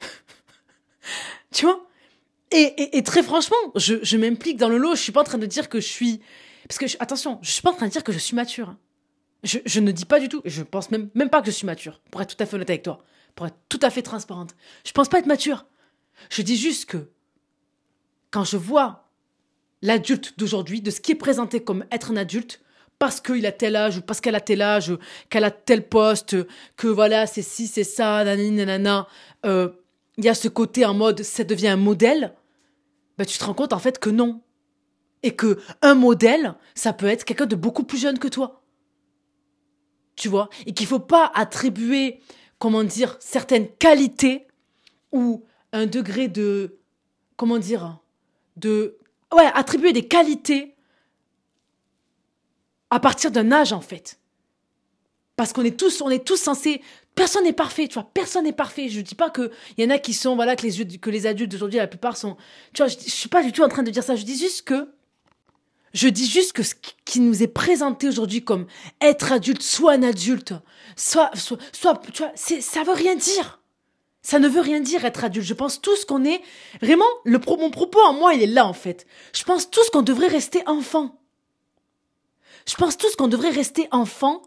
tu vois? Et, très franchement, je, m'implique dans le lot. Je suis pas en train de dire que je suis. Parce que, attention, je suis pas en train de dire que je suis mature. Hein. Je, je, ne dis pas du tout, je pense même, même pas que je suis mature, pour être tout à fait honnête avec toi, pour être tout à fait transparente. Je pense pas être mature. Je dis juste que quand je vois l'adulte d'aujourd'hui, de ce qui est présenté comme être un adulte, parce qu'il a tel âge, ou parce qu'elle a tel âge, qu'elle a tel poste, que voilà, c'est ci, c'est ça, nanani, nanana, euh, il y a ce côté en mode, ça devient un modèle, bah, tu te rends compte en fait que non. Et que un modèle, ça peut être quelqu'un de beaucoup plus jeune que toi tu vois, et qu'il faut pas attribuer, comment dire, certaines qualités ou un degré de, comment dire, de, ouais, attribuer des qualités à partir d'un âge en fait. Parce qu'on est tous, on est tous censés, personne n'est parfait, tu vois, personne n'est parfait. Je dis pas que il y en a qui sont, voilà, que les, que les adultes d'aujourd'hui, la plupart sont, tu vois, je, je suis pas du tout en train de dire ça. Je dis juste que je dis juste que ce qui nous est présenté aujourd'hui comme être adulte, soit un adulte, soit, soit, soit tu vois, ça veut rien dire. Ça ne veut rien dire être adulte. Je pense tous qu'on est vraiment le mon propos en moi, il est là en fait. Je pense tous qu'on devrait rester enfant. Je pense tous qu'on devrait rester enfant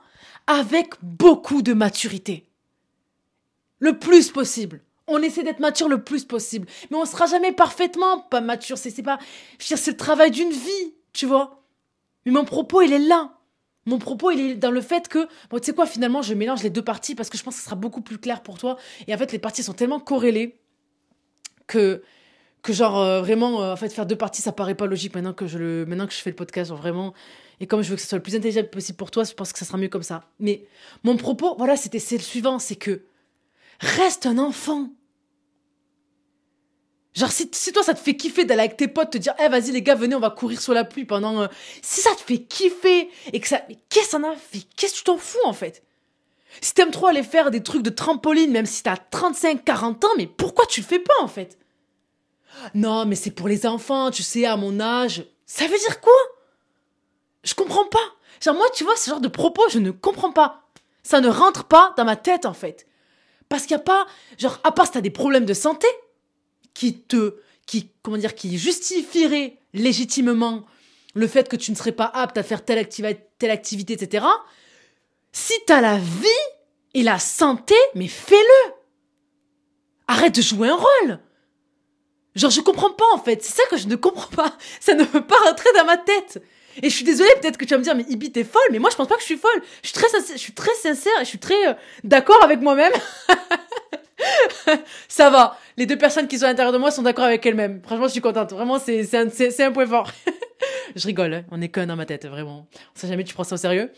avec beaucoup de maturité. Le plus possible. On essaie d'être mature le plus possible. Mais on sera jamais parfaitement pas mature. C'est, pas, c'est le travail d'une vie, tu vois. Mais mon propos, il est là. Mon propos, il est dans le fait que, tu sais quoi, finalement, je mélange les deux parties parce que je pense que ce sera beaucoup plus clair pour toi. Et en fait, les parties sont tellement corrélées que, que genre, euh, vraiment, euh, en fait, faire deux parties, ça paraît pas logique maintenant que je le, maintenant que je fais le podcast, vraiment. Et comme je veux que ce soit le plus intelligent possible pour toi, je pense que ça sera mieux comme ça. Mais mon propos, voilà, c'était, c'est le suivant, c'est que, reste un enfant. Genre, si, toi, ça te fait kiffer d'aller avec tes potes, te dire, eh, vas-y, les gars, venez, on va courir sous la pluie pendant. Euh, si ça te fait kiffer et que ça. Mais qu'est-ce que a fait? Qu'est-ce que tu t'en fous, en fait? Si t'aimes trop aller faire des trucs de trampoline, même si t'as 35, 40 ans, mais pourquoi tu le fais pas, en fait? Non, mais c'est pour les enfants, tu sais, à mon âge. Ça veut dire quoi? Je comprends pas. Genre, moi, tu vois, ce genre de propos, je ne comprends pas. Ça ne rentre pas dans ma tête, en fait. Parce qu'il n'y a pas. Genre, à part si t'as des problèmes de santé qui te, qui, comment dire, qui justifierait légitimement le fait que tu ne serais pas apte à faire telle, telle activité, etc. Si t'as la vie et la santé, mais fais-le. Arrête de jouer un rôle. Genre, je comprends pas, en fait. C'est ça que je ne comprends pas. Ça ne veut pas rentrer dans ma tête. Et je suis désolée, peut-être que tu vas me dire, mais Ibi, t'es folle, mais moi, je pense pas que je suis folle. Je suis très sincère, je suis très sincère et je suis très euh, d'accord avec moi-même. ça va. Les deux personnes qui sont à l'intérieur de moi sont d'accord avec elles-mêmes. Franchement, je suis contente. Vraiment, c'est, c'est, un, c'est, un point fort. je rigole. Hein. On est con dans ma tête, vraiment. On sait jamais tu prends ça au sérieux.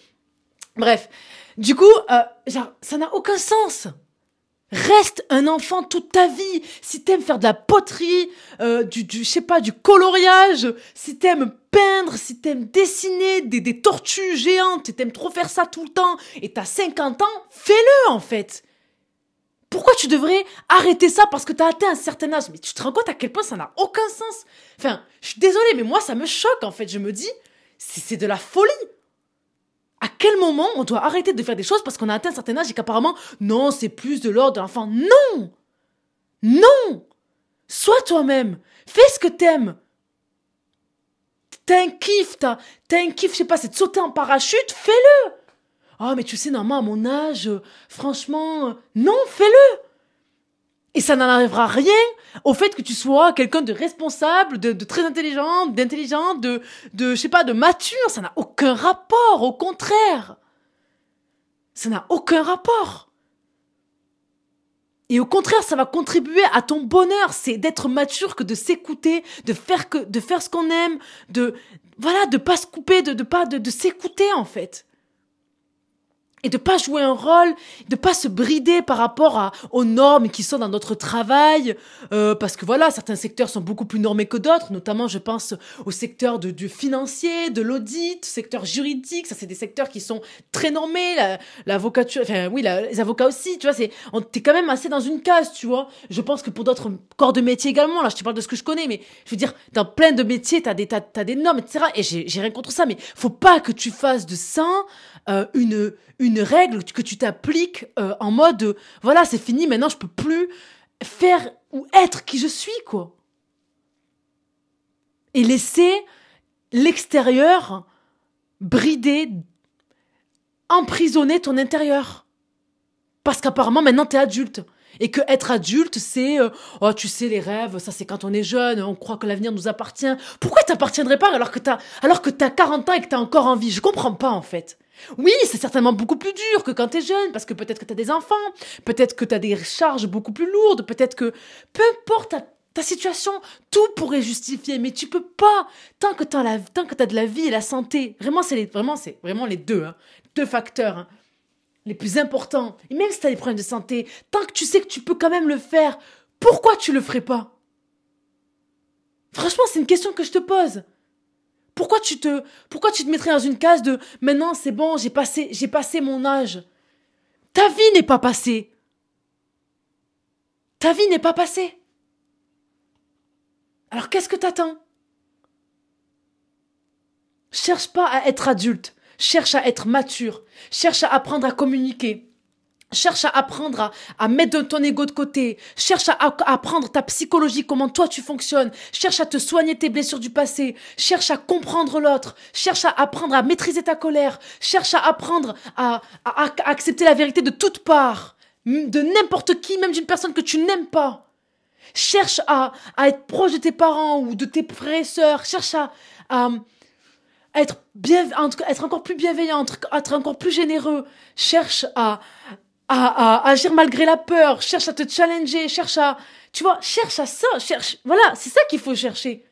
Bref. Du coup, euh, genre, ça n'a aucun sens. Reste un enfant toute ta vie. Si t'aimes faire de la poterie, euh, du, je sais pas, du coloriage, si t'aimes peindre, si t'aimes dessiner des, des tortues géantes, et t'aimes trop faire ça tout le temps, et t'as 50 ans, fais-le en fait. Pourquoi tu devrais arrêter ça parce que t'as atteint un certain âge? Mais tu te rends compte à quel point ça n'a aucun sens? Enfin, je suis désolée, mais moi ça me choque en fait. Je me dis, c'est de la folie. À quel moment on doit arrêter de faire des choses parce qu'on a atteint un certain âge et qu'apparemment, non, c'est plus de l'ordre de l'enfant. Non! Non! Sois toi-même. Fais ce que t'aimes. T'as un kiff, t'as un kiff, je sais pas, c'est de sauter en parachute, fais-le. Oh, mais tu sais, normalement, à mon âge, euh, franchement, euh, non, fais-le Et ça n'en arrivera rien au fait que tu sois quelqu'un de responsable, de, très intelligent, d'intelligent, de, de, je sais pas, de mature. Ça n'a aucun rapport, au contraire. Ça n'a aucun rapport. Et au contraire, ça va contribuer à ton bonheur. C'est d'être mature que de s'écouter, de faire que, de faire ce qu'on aime, de, voilà, de pas se couper, de, de pas, de, de s'écouter, en fait et de pas jouer un rôle, de pas se brider par rapport aux normes qui sont dans notre travail, euh, parce que voilà, certains secteurs sont beaucoup plus normés que d'autres, notamment je pense au secteur du financier, de l'audit, secteur juridique, ça c'est des secteurs qui sont très normés, l'avocature, enfin oui, les avocats aussi, tu vois, c'est, t'es quand même assez dans une case, tu vois. Je pense que pour d'autres corps de métier également, là je te parle de ce que je connais, mais je veux dire, dans plein de métiers, t'as des, t'as, des normes, etc. Et j'ai rien contre ça, mais faut pas que tu fasses de ça euh, une une règle que tu t'appliques euh, en mode euh, voilà c'est fini maintenant je peux plus faire ou être qui je suis quoi. Et laisser l'extérieur brider emprisonner ton intérieur. Parce qu'apparemment maintenant t'es adulte. Et que être adulte c'est oh tu sais les rêves ça c'est quand on est jeune on croit que l'avenir nous appartient. Pourquoi t'appartiendrais pas alors que t'as alors que t'as 40 ans et que t'as encore envie? Je comprends pas en fait oui, c'est certainement beaucoup plus dur que quand t'es jeune, parce que peut-être que t'as des enfants, peut-être que t'as des charges beaucoup plus lourdes, peut-être que peu importe ta, situation, tout pourrait justifier, mais tu peux pas tant que t'as la, tant que t'as de la vie et la santé. Vraiment, c'est les, vraiment, c'est vraiment les deux, hein, deux facteurs hein, les plus importants. Et même si t'as des problèmes de santé, tant que tu sais que tu peux quand même le faire, pourquoi tu le ferais pas? Franchement, c'est une question que je te pose. Pourquoi tu te, pourquoi tu te mettrais dans une case de maintenant c'est bon, j'ai passé, j'ai passé mon âge. Ta vie n'est pas passée. Ta vie n'est pas passée. Alors qu'est-ce que t'attends? Cherche pas à être adulte, cherche à être mature, cherche à apprendre à communiquer. Cherche à apprendre à, à mettre ton ego de côté. Cherche à, apprendre ta psychologie, comment toi tu fonctionnes. Cherche à te soigner tes blessures du passé. Cherche à comprendre l'autre. Cherche à apprendre à maîtriser ta colère. Cherche à apprendre à, accepter la vérité de toutes parts. De n'importe qui, même d'une personne que tu n'aimes pas. Cherche à, être proche de tes parents ou de tes frères et sœurs. Cherche à, à, être, bien, être encore plus bienveillant, être encore plus généreux. Cherche à, à, à, agir malgré la peur, cherche à te challenger, cherche à, tu vois, cherche à ça, cherche, voilà, c'est ça qu'il faut chercher.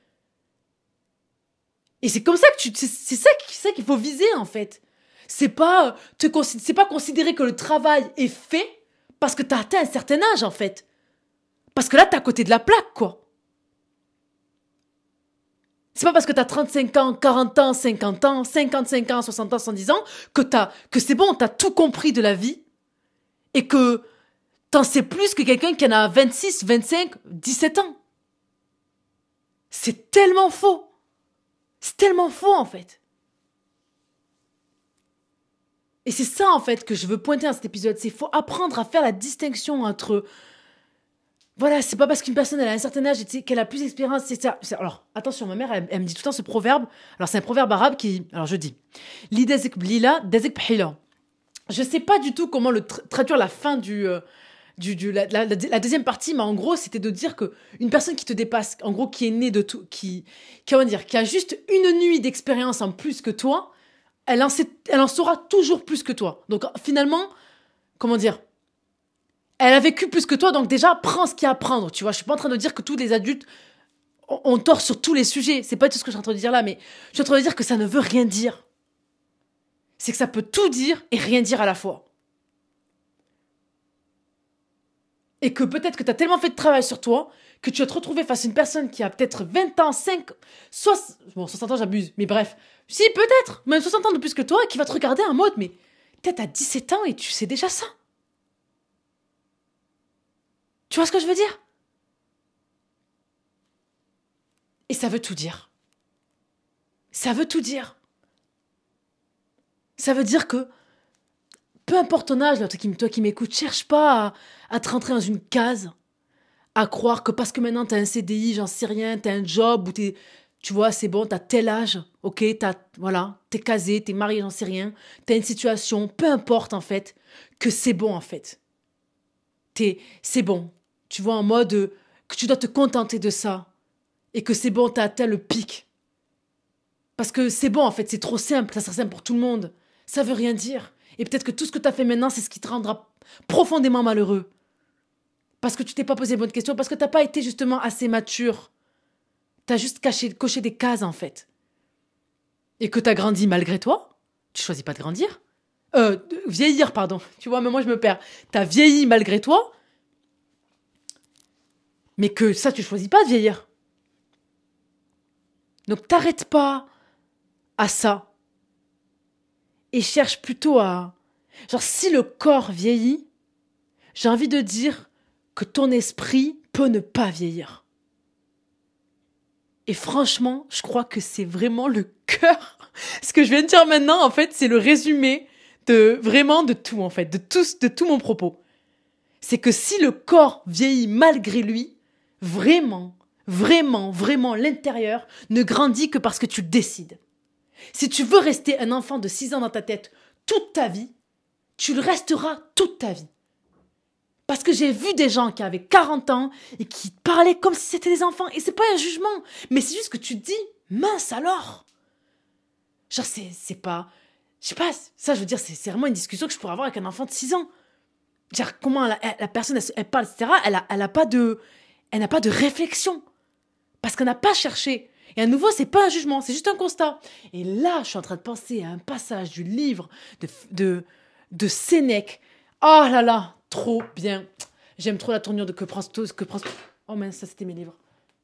Et c'est comme ça que tu, c'est ça, ça qu'il faut viser en fait. C'est pas te c'est pas considérer que le travail est fait parce que t'as atteint un certain âge en fait. Parce que là t'es à côté de la plaque quoi. C'est pas parce que t'as 35 ans, 40 ans, 50 ans, 55 ans, 60 ans, 110 ans que t'as, que c'est bon, t'as tout compris de la vie et que t'en sais plus que quelqu'un qui en a 26, 25, 17 ans. C'est tellement faux. C'est tellement faux en fait. Et c'est ça en fait que je veux pointer dans cet épisode. C'est faut apprendre à faire la distinction entre voilà, c'est pas parce qu'une personne elle a un certain âge qu'elle a plus d'expérience, c'est ça. Alors, attention, ma mère, elle, me dit tout le temps ce proverbe. Alors, c'est un proverbe arabe qui. Alors, je dis. blila, je sais pas du tout comment le traduire la fin du. Euh, du, la, deuxième partie, mais en gros, c'était de dire que une personne qui te dépasse, en gros, qui est née de tout, qui, qui, dire, qui a juste une nuit d'expérience en plus que toi, elle en, sait, elle en saura toujours plus que toi. Donc, finalement, comment dire, elle a vécu plus que toi, donc déjà, prends ce qu'il y a à prendre, tu vois. Je suis pas en train de dire que tous les adultes ont tort sur tous les sujets. C'est pas tout ce que je suis en train de dire là, mais je suis en train de dire que ça ne veut rien dire c'est que ça peut tout dire et rien dire à la fois. Et que peut-être que tu as tellement fait de travail sur toi que tu vas te retrouver face à une personne qui a peut-être 20 ans, 5, 60, bon, 60 ans j'abuse, mais bref, si peut-être, même 60 ans de plus que toi, qui va te regarder en mode, mais peut-être à 17 ans et tu sais déjà ça. Tu vois ce que je veux dire? Et ça veut tout dire. Ça veut tout dire. Ça veut dire que peu importe ton âge, toi qui, m'écoutes, cherche pas à, te rentrer dans une case, à croire que parce que maintenant t'as un CDI, j'en sais rien, t'as un job ou t'es, tu vois, c'est bon, t'as tel âge, ok, t'as, voilà, t'es casé, t'es marié, j'en sais rien, t'as une situation, peu importe en fait, que c'est bon en fait. T'es, c'est bon. Tu vois, en mode que tu dois te contenter de ça et que c'est bon, t'as atteint le pic. Parce que c'est bon en fait, c'est trop simple, ça sera simple pour tout le monde ça veut rien dire. Et peut-être que tout ce que tu as fait maintenant, c'est ce qui te rendra profondément malheureux. Parce que tu t'es pas posé les bonnes questions, parce que t'as pas été justement assez mature. T'as juste caché, coché des cases en fait. Et que t'as grandi malgré toi. Tu choisis pas de grandir. Euh, vieillir, pardon. Tu vois, mais moi je me perds. T'as vieilli malgré toi. Mais que ça, tu choisis pas de vieillir. Donc t'arrêtes pas à ça et cherche plutôt à... Genre, si le corps vieillit, j'ai envie de dire que ton esprit peut ne pas vieillir. Et franchement, je crois que c'est vraiment le cœur. Ce que je viens de dire maintenant, en fait, c'est le résumé de vraiment de tout, en fait, de tout, de tout mon propos. C'est que si le corps vieillit malgré lui, vraiment, vraiment, vraiment, l'intérieur ne grandit que parce que tu décides. Si tu veux rester un enfant de 6 ans dans ta tête toute ta vie, tu le resteras toute ta vie. Parce que j'ai vu des gens qui avaient 40 ans et qui parlaient comme si c'était des enfants. Et c'est pas un jugement, mais c'est juste que tu te dis, mince alors. Genre, c'est, c'est pas. Je sais pas, ça, je veux dire, c'est, vraiment une discussion que je pourrais avoir avec un enfant de 6 ans. Dire comment la, personne, elle, parle, etc., elle elle a pas de. Elle n'a pas de réflexion. Parce qu'elle n'a pas cherché. Et à nouveau, c'est pas un jugement, c'est juste un constat. Et là, je suis en train de penser à un passage du livre de, de, de Sénèque. Oh là là, trop bien. J'aime trop la tournure de que prend que prend. Oh mince, ça c'était mes livres.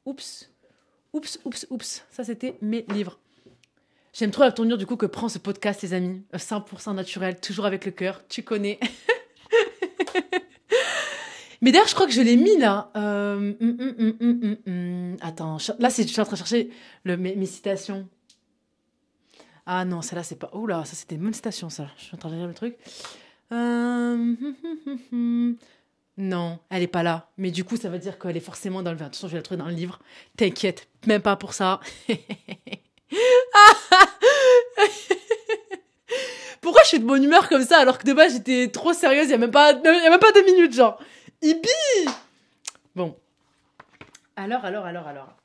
Oups, oups, oups, oups. Ça c'était mes livres. J'aime trop la tournure du coup que prend ce podcast, les amis. 100% naturel, toujours avec le cœur. Tu connais. Mais d'ailleurs, je crois que je l'ai mis là. Hum, hum, hum, Attends, là, je suis en train de chercher mes, citations. Ah non, celle-là, c'est pas. Oh là, ça c'était une bonne citation, ça. Je suis en train de lire le truc. Euh, Non, elle est pas là. Mais du coup, ça veut dire qu'elle est forcément dans le. Attention, je vais la trouver dans le livre. T'inquiète, même pas pour ça. Pourquoi je suis de bonne humeur comme ça alors que de base j'étais trop sérieuse il y a a même pas deux minutes genre. Ibi. Bon. Alors alors alors alors.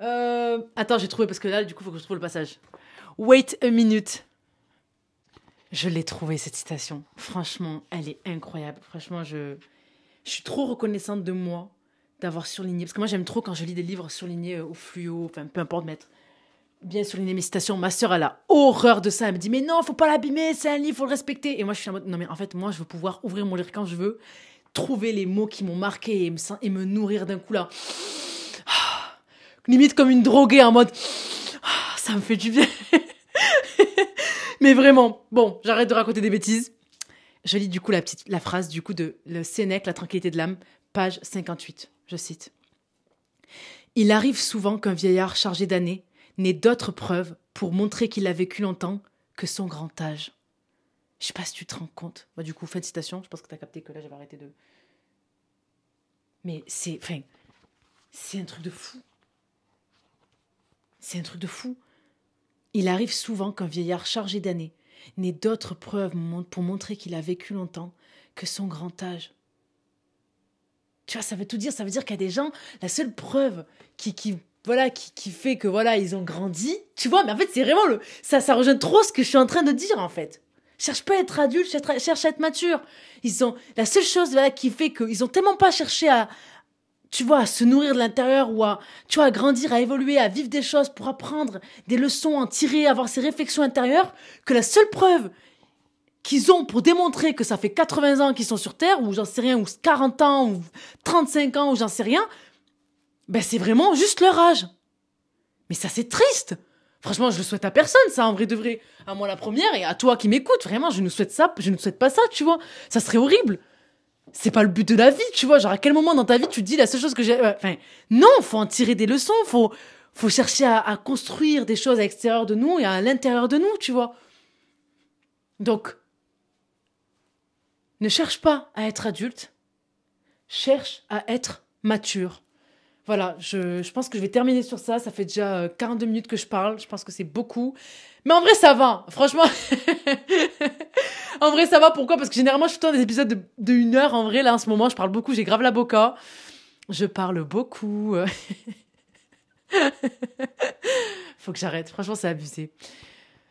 Euh... Attends, j'ai trouvé parce que là du coup faut que je trouve le passage. Wait a minute. Je l'ai trouvé cette citation. Franchement, elle est incroyable. Franchement, je je suis trop reconnaissante de moi d'avoir surligné parce que moi j'aime trop quand je lis des livres surlignés au fluo, enfin peu importe mettre bien souligner mes citations. Ma sœur, elle a horreur de ça. Elle me dit, mais non, faut pas l'abîmer, c'est un livre, faut le respecter. Et moi, je suis en mode, non, mais en fait, moi, je veux pouvoir ouvrir mon livre quand je veux, trouver les mots qui m'ont marqué et me, nourrir d'un coup là. Ah, limite comme une droguée en mode, ah, ça me fait du bien. mais vraiment, bon, j'arrête de raconter des bêtises. Je lis du coup la petite, la phrase du coup de le Sénèque, La tranquillité de l'âme, page 58. Je cite. Il arrive souvent qu'un vieillard chargé d'années n'ait d'autres preuves pour montrer qu'il a vécu longtemps que son grand âge. Je sais pas si tu te rends compte. Bah, du coup, fin de citation. Je pense que tu as capté que là, j'avais arrêté de. Mais c'est. Enfin. C'est un truc de fou. C'est un truc de fou. Il arrive souvent qu'un vieillard chargé d'années n'ait d'autres preuves pour montrer qu'il a vécu longtemps que son grand âge. Tu vois, ça veut tout dire. Ça veut dire qu'il y a des gens, la seule preuve qui, qui voilà qui, qui, fait que voilà ils ont grandi tu vois mais en fait c'est vraiment le ça ça rejoint trop ce que je suis en train de dire en fait cherche pas à être adulte cherche, à être mature ils ont la seule chose voilà qui fait qu'ils ont tellement pas cherché à tu vois à se nourrir de l'intérieur ou à tu vois à grandir à évoluer à vivre des choses pour apprendre des leçons en tirer avoir ces réflexions intérieures que la seule preuve qu'ils ont pour démontrer que ça fait 80 ans qu'ils sont sur terre ou j'en sais rien ou 40 ans ou 35 ans ou j'en sais rien ben c'est vraiment juste leur âge. Mais ça c'est triste. Franchement, je le souhaite à personne, ça, en vrai de vrai. À moi la première et à toi qui m'écoutes. Vraiment, je ne souhaite ça, je ne souhaite pas ça, tu vois. Ça serait horrible. C'est pas le but de la vie, tu vois. Genre, à quel moment dans ta vie tu dis la seule chose que j'ai. Enfin, non, faut en tirer des leçons, faut, faut chercher à, à construire des choses à l'extérieur de nous et à l'intérieur de nous, tu vois. Donc, ne cherche pas à être adulte, cherche à être mature. Voilà, je, pense que je vais terminer sur ça. Ça fait déjà 42 euh, minutes que je parle. Je pense que c'est beaucoup. Mais en vrai, ça va. Franchement. en vrai, ça va. Pourquoi? Parce que généralement, je fais tout des épisodes de, de, une heure. En vrai, là, en ce moment, je parle beaucoup. J'ai grave la boca. Je parle beaucoup. Faut que j'arrête. Franchement, c'est abusé.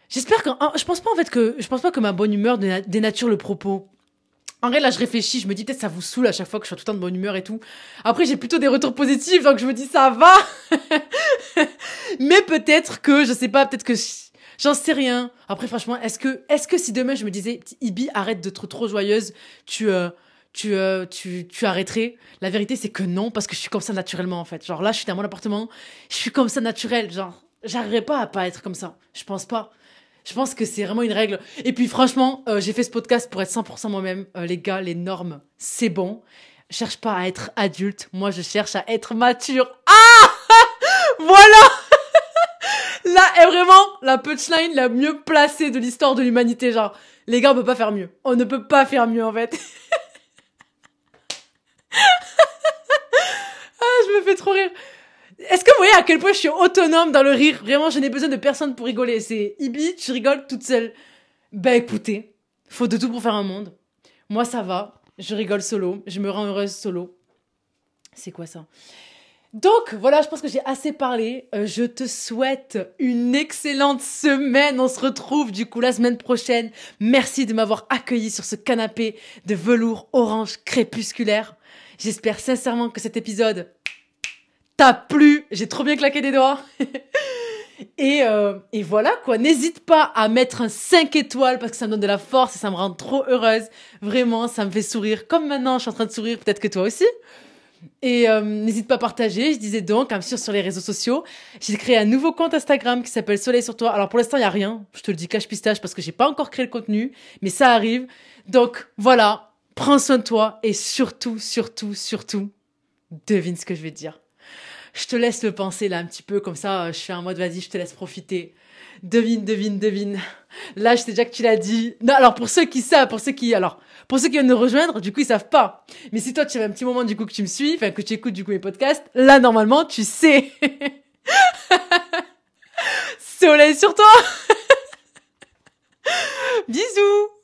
J'espère que. Je pense pas, en fait, que. Je pense pas que ma bonne humeur dénature le propos. En vrai, là, je réfléchis, je me dis peut-être ça vous saoule à chaque fois que je suis tout le temps de bonne humeur et tout. Après, j'ai plutôt des retours positifs, donc je me dis ça va. Mais peut-être que, je sais pas, peut-être que j'en sais rien. Après, franchement, est-ce que, est-ce que si demain je me disais, Ibi, arrête d'être trop joyeuse, tu, euh, tu, euh, tu, tu arrêterais? La vérité, c'est que non, parce que je suis comme ça naturellement en fait. Genre là, je suis dans mon appartement, je suis comme ça naturel. Genre, j'arriverai pas à pas être comme ça. Je pense pas. Je pense que c'est vraiment une règle. Et puis franchement, euh, j'ai fait ce podcast pour être 100% moi-même. Euh, les gars, les normes, c'est bon. Je cherche pas à être adulte. Moi, je cherche à être mature. Ah Voilà Là est vraiment la punchline la mieux placée de l'histoire de l'humanité. Genre, les gars, on peut pas faire mieux. On ne peut pas faire mieux, en fait. ah, je me fais trop rire. Est-ce que vous voyez à quel point je suis autonome dans le rire? Vraiment, je n'ai besoin de personne pour rigoler. C'est Ibi, tu rigoles toute seule. Bah écoutez, faut de tout pour faire un monde. Moi, ça va. Je rigole solo. Je me rends heureuse solo. C'est quoi ça? Donc voilà, je pense que j'ai assez parlé. Euh, je te souhaite une excellente semaine. On se retrouve du coup la semaine prochaine. Merci de m'avoir accueilli sur ce canapé de velours orange crépusculaire. J'espère sincèrement que cet épisode t'as plu, j'ai trop bien claqué des doigts. et, euh, et voilà quoi, n'hésite pas à mettre un 5 étoiles parce que ça me donne de la force et ça me rend trop heureuse. Vraiment, ça me fait sourire. Comme maintenant, je suis en train de sourire, peut-être que toi aussi. Et euh, n'hésite pas à partager. Je disais donc, à me suivre sur les réseaux sociaux. J'ai créé un nouveau compte Instagram qui s'appelle Soleil sur toi. Alors pour l'instant, il y a rien. Je te le dis cache pistache parce que j'ai pas encore créé le contenu, mais ça arrive. Donc voilà, prends soin de toi et surtout, surtout, surtout, devine ce que je vais te dire je te laisse le penser là un petit peu, comme ça, je fais un mode, vas-y, je te laisse profiter. Devine, devine, devine. Là, je sais déjà que tu l'as dit. Non, alors pour ceux qui savent, pour ceux qui, alors, pour ceux qui viennent nous rejoindre, du coup, ils savent pas. Mais si toi, tu as un petit moment, du coup, que tu me suis, enfin, que tu écoutes, du coup, mes podcasts, là, normalement, tu sais. Soleil sur toi! Bisous!